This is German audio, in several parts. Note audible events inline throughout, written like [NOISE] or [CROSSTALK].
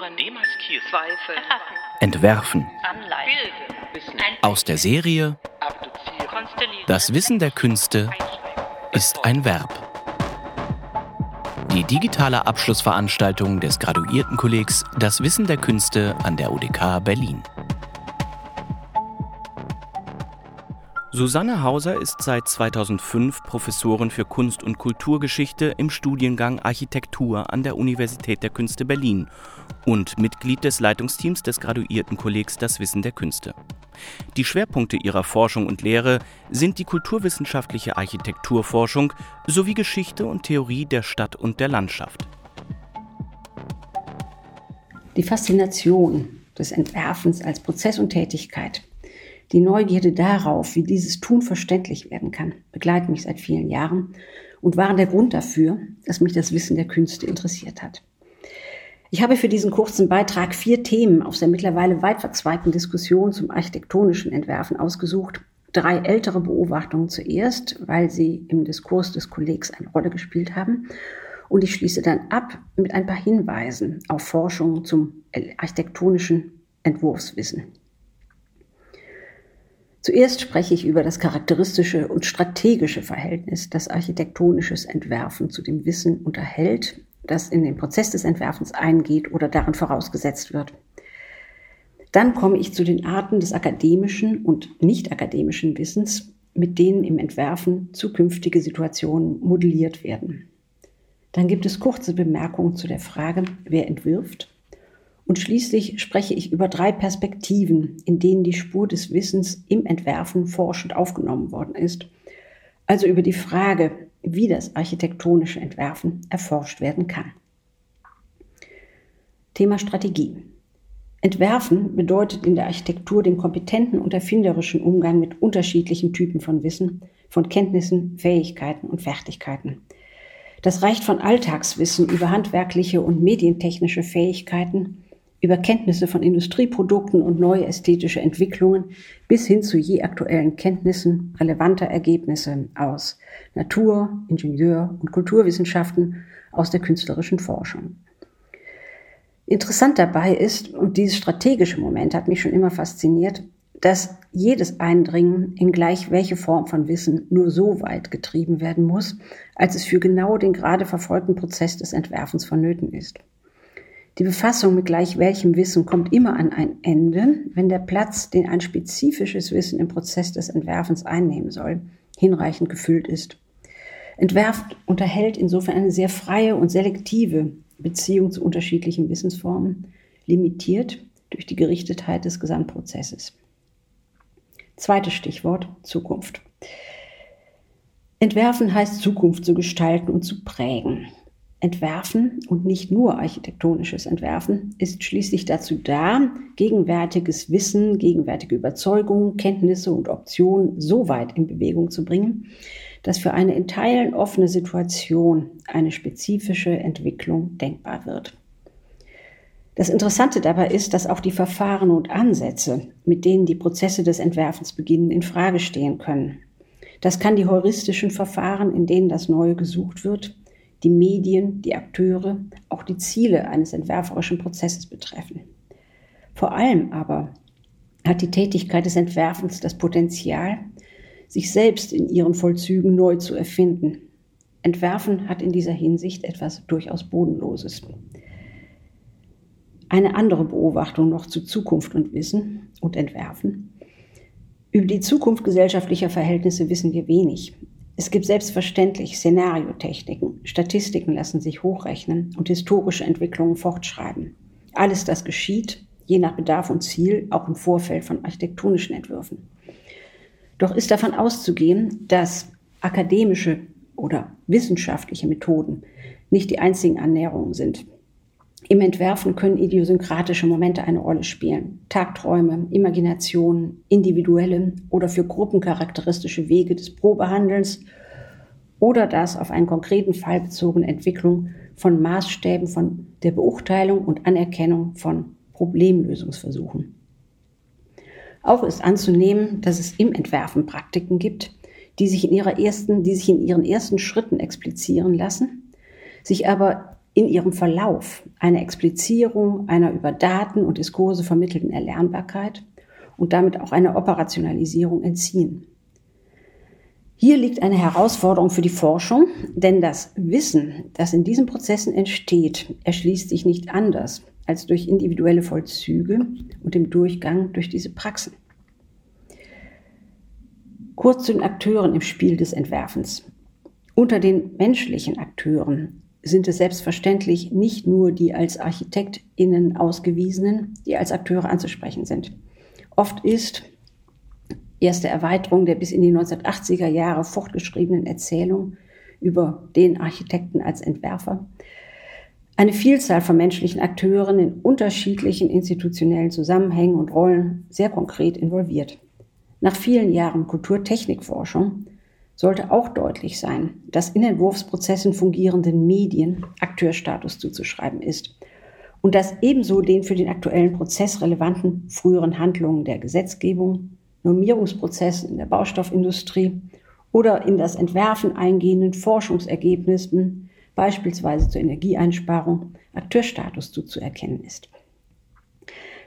Hören. Demaskieren. Zweifel. Erfassen. [LAUGHS] Entwerfen. Anleihen. Aus der Serie. Das Wissen der Künste ist ein Verb. Die digitale Abschlussveranstaltung des Graduiertenkollegs Das Wissen der Künste an der UDK Berlin. Susanne Hauser ist seit 2005 Professorin für Kunst- und Kulturgeschichte im Studiengang Architektur an der Universität der Künste Berlin und Mitglied des Leitungsteams des Graduiertenkollegs Das Wissen der Künste. Die Schwerpunkte ihrer Forschung und Lehre sind die kulturwissenschaftliche Architekturforschung sowie Geschichte und Theorie der Stadt und der Landschaft. Die Faszination des Entwerfens als Prozess und Tätigkeit, die Neugierde darauf, wie dieses Tun verständlich werden kann, begleiten mich seit vielen Jahren und waren der Grund dafür, dass mich das Wissen der Künste interessiert hat. Ich habe für diesen kurzen Beitrag vier Themen aus der mittlerweile weit verzweigten Diskussion zum architektonischen Entwerfen ausgesucht. Drei ältere Beobachtungen zuerst, weil sie im Diskurs des Kollegs eine Rolle gespielt haben. Und ich schließe dann ab mit ein paar Hinweisen auf Forschung zum architektonischen Entwurfswissen. Zuerst spreche ich über das charakteristische und strategische Verhältnis, das architektonisches Entwerfen zu dem Wissen unterhält, das in den Prozess des Entwerfens eingeht oder darin vorausgesetzt wird. Dann komme ich zu den Arten des akademischen und nicht akademischen Wissens, mit denen im Entwerfen zukünftige Situationen modelliert werden. Dann gibt es kurze Bemerkungen zu der Frage, wer entwirft und schließlich spreche ich über drei Perspektiven, in denen die Spur des Wissens im Entwerfen forschend aufgenommen worden ist. Also über die Frage, wie das architektonische Entwerfen erforscht werden kann. Thema Strategie. Entwerfen bedeutet in der Architektur den kompetenten und erfinderischen Umgang mit unterschiedlichen Typen von Wissen, von Kenntnissen, Fähigkeiten und Fertigkeiten. Das reicht von Alltagswissen über handwerkliche und medientechnische Fähigkeiten über Kenntnisse von Industrieprodukten und neue ästhetische Entwicklungen bis hin zu je aktuellen Kenntnissen relevanter Ergebnisse aus Natur, Ingenieur- und Kulturwissenschaften aus der künstlerischen Forschung. Interessant dabei ist, und dieses strategische Moment hat mich schon immer fasziniert, dass jedes Eindringen in gleich welche Form von Wissen nur so weit getrieben werden muss, als es für genau den gerade verfolgten Prozess des Entwerfens vonnöten ist. Die Befassung mit gleich welchem Wissen kommt immer an ein Ende, wenn der Platz, den ein spezifisches Wissen im Prozess des Entwerfens einnehmen soll, hinreichend gefüllt ist. Entwerf unterhält insofern eine sehr freie und selektive Beziehung zu unterschiedlichen Wissensformen, limitiert durch die Gerichtetheit des Gesamtprozesses. Zweites Stichwort Zukunft. Entwerfen heißt Zukunft zu gestalten und zu prägen. Entwerfen und nicht nur architektonisches Entwerfen ist schließlich dazu da, gegenwärtiges Wissen, gegenwärtige Überzeugungen, Kenntnisse und Optionen so weit in Bewegung zu bringen, dass für eine in Teilen offene Situation eine spezifische Entwicklung denkbar wird. Das Interessante dabei ist, dass auch die Verfahren und Ansätze, mit denen die Prozesse des Entwerfens beginnen, in Frage stehen können. Das kann die heuristischen Verfahren, in denen das Neue gesucht wird, die Medien, die Akteure, auch die Ziele eines entwerferischen Prozesses betreffen. Vor allem aber hat die Tätigkeit des Entwerfens das Potenzial, sich selbst in ihren Vollzügen neu zu erfinden. Entwerfen hat in dieser Hinsicht etwas durchaus Bodenloses. Eine andere Beobachtung noch zu Zukunft und Wissen und Entwerfen. Über die Zukunft gesellschaftlicher Verhältnisse wissen wir wenig. Es gibt selbstverständlich Szenariotechniken, Statistiken lassen sich hochrechnen und historische Entwicklungen fortschreiben. Alles das geschieht, je nach Bedarf und Ziel, auch im Vorfeld von architektonischen Entwürfen. Doch ist davon auszugehen, dass akademische oder wissenschaftliche Methoden nicht die einzigen Annäherungen sind. Im Entwerfen können idiosynkratische Momente eine Rolle spielen. Tagträume, Imaginationen, individuelle oder für Gruppen charakteristische Wege des Probehandelns oder das auf einen konkreten Fall bezogene Entwicklung von Maßstäben von der Beurteilung und Anerkennung von Problemlösungsversuchen. Auch ist anzunehmen, dass es im Entwerfen Praktiken gibt, die sich in, ihrer ersten, die sich in ihren ersten Schritten explizieren lassen, sich aber in ihrem Verlauf eine Explizierung einer über Daten und Diskurse vermittelten Erlernbarkeit und damit auch eine Operationalisierung entziehen. Hier liegt eine Herausforderung für die Forschung, denn das Wissen, das in diesen Prozessen entsteht, erschließt sich nicht anders als durch individuelle Vollzüge und im Durchgang durch diese Praxen. Kurz zu den Akteuren im Spiel des Entwerfens. Unter den menschlichen Akteuren sind es selbstverständlich nicht nur die als ArchitektInnen ausgewiesenen, die als Akteure anzusprechen sind. Oft ist erste Erweiterung der bis in die 1980er Jahre fortgeschriebenen Erzählung über den Architekten als Entwerfer eine Vielzahl von menschlichen Akteuren in unterschiedlichen institutionellen Zusammenhängen und Rollen sehr konkret involviert. Nach vielen Jahren Kulturtechnikforschung sollte auch deutlich sein, dass in Entwurfsprozessen fungierenden Medien Akteurstatus zuzuschreiben ist und dass ebenso den für den aktuellen Prozess relevanten früheren Handlungen der Gesetzgebung, Normierungsprozessen in der Baustoffindustrie oder in das Entwerfen eingehenden Forschungsergebnissen, beispielsweise zur Energieeinsparung, Akteurstatus zuzuerkennen ist.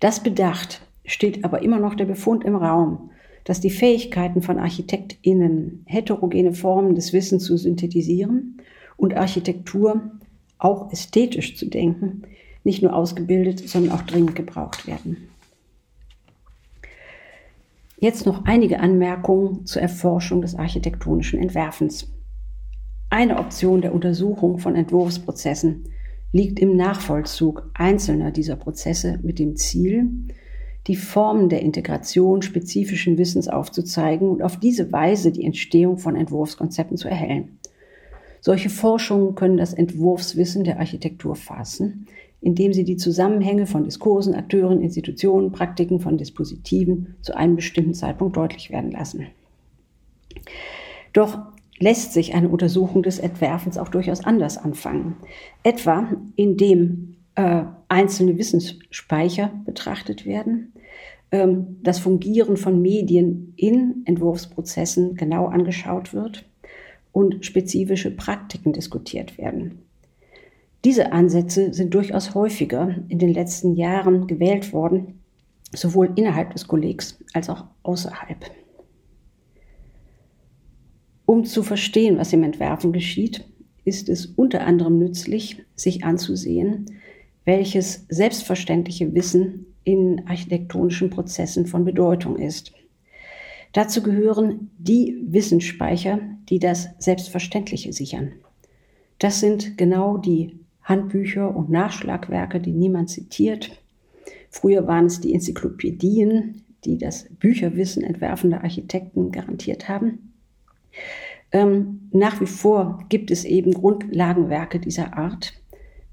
Das bedacht steht aber immer noch der Befund im Raum, dass die Fähigkeiten von ArchitektInnen, heterogene Formen des Wissens zu synthetisieren und Architektur auch ästhetisch zu denken, nicht nur ausgebildet, sondern auch dringend gebraucht werden. Jetzt noch einige Anmerkungen zur Erforschung des architektonischen Entwerfens. Eine Option der Untersuchung von Entwurfsprozessen liegt im Nachvollzug einzelner dieser Prozesse mit dem Ziel, die Formen der Integration spezifischen Wissens aufzuzeigen und auf diese Weise die Entstehung von Entwurfskonzepten zu erhellen. Solche Forschungen können das Entwurfswissen der Architektur fassen, indem sie die Zusammenhänge von Diskursen, Akteuren, Institutionen, Praktiken von Dispositiven zu einem bestimmten Zeitpunkt deutlich werden lassen. Doch lässt sich eine Untersuchung des Entwerfens auch durchaus anders anfangen. Etwa indem äh, einzelne Wissensspeicher betrachtet werden, ähm, das Fungieren von Medien in Entwurfsprozessen genau angeschaut wird und spezifische Praktiken diskutiert werden. Diese Ansätze sind durchaus häufiger in den letzten Jahren gewählt worden, sowohl innerhalb des Kollegs als auch außerhalb. Um zu verstehen, was im Entwerfen geschieht, ist es unter anderem nützlich, sich anzusehen, welches selbstverständliche Wissen in architektonischen Prozessen von Bedeutung ist. Dazu gehören die Wissensspeicher, die das Selbstverständliche sichern. Das sind genau die Handbücher und Nachschlagwerke, die niemand zitiert. Früher waren es die Enzyklopädien, die das Bücherwissen entwerfender Architekten garantiert haben. Ähm, nach wie vor gibt es eben Grundlagenwerke dieser Art,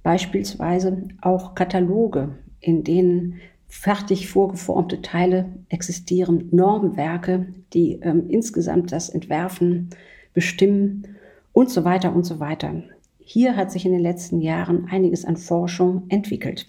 beispielsweise auch Kataloge, in denen fertig vorgeformte Teile existieren, Normwerke, die ähm, insgesamt das Entwerfen bestimmen und so weiter und so weiter. Hier hat sich in den letzten Jahren einiges an Forschung entwickelt.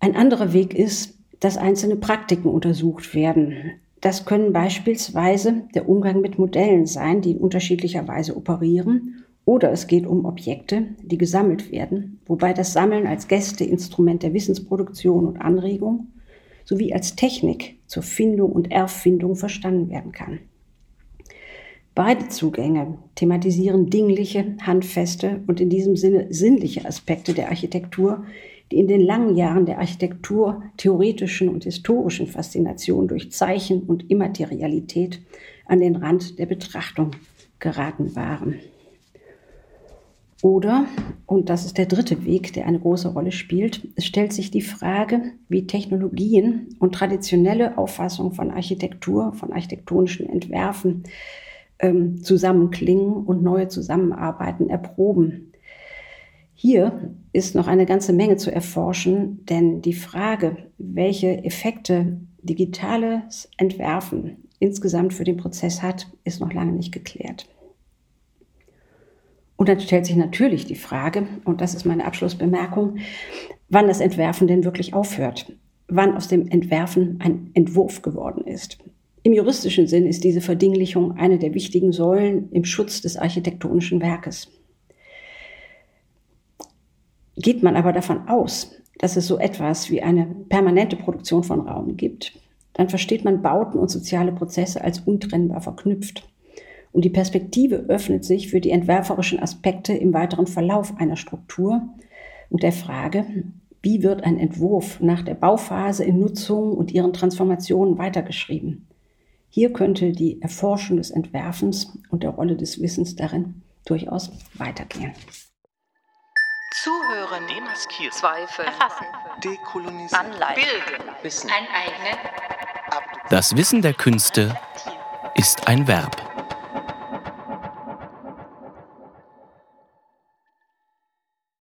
Ein anderer Weg ist, dass einzelne Praktiken untersucht werden. Das können beispielsweise der Umgang mit Modellen sein, die in unterschiedlicher Weise operieren oder es geht um Objekte, die gesammelt werden, wobei das Sammeln als Gästeinstrument der Wissensproduktion und Anregung sowie als Technik zur Findung und Erfindung verstanden werden kann. Beide Zugänge thematisieren dingliche, handfeste und in diesem Sinne sinnliche Aspekte der Architektur, die in den langen Jahren der Architektur theoretischen und historischen Faszination durch Zeichen und Immaterialität an den Rand der Betrachtung geraten waren. Oder, und das ist der dritte Weg, der eine große Rolle spielt, es stellt sich die Frage, wie Technologien und traditionelle Auffassungen von Architektur, von architektonischen Entwerfen ähm, zusammenklingen und neue Zusammenarbeiten erproben. Hier ist noch eine ganze Menge zu erforschen, denn die Frage, welche Effekte digitales Entwerfen insgesamt für den Prozess hat, ist noch lange nicht geklärt. Und dann stellt sich natürlich die Frage, und das ist meine Abschlussbemerkung, wann das Entwerfen denn wirklich aufhört, wann aus dem Entwerfen ein Entwurf geworden ist. Im juristischen Sinn ist diese Verdinglichung eine der wichtigen Säulen im Schutz des architektonischen Werkes. Geht man aber davon aus, dass es so etwas wie eine permanente Produktion von Raum gibt, dann versteht man Bauten und soziale Prozesse als untrennbar verknüpft. Und die Perspektive öffnet sich für die entwerferischen Aspekte im weiteren Verlauf einer Struktur und der Frage, wie wird ein Entwurf nach der Bauphase in Nutzung und ihren Transformationen weitergeschrieben. Hier könnte die Erforschung des Entwerfens und der Rolle des Wissens darin durchaus weitergehen. Zuhören, demaskieren, zweifeln, erfassen, dekolonisieren, anleiten, bilden, wissen, ein Das Wissen der Künste ist ein Verb.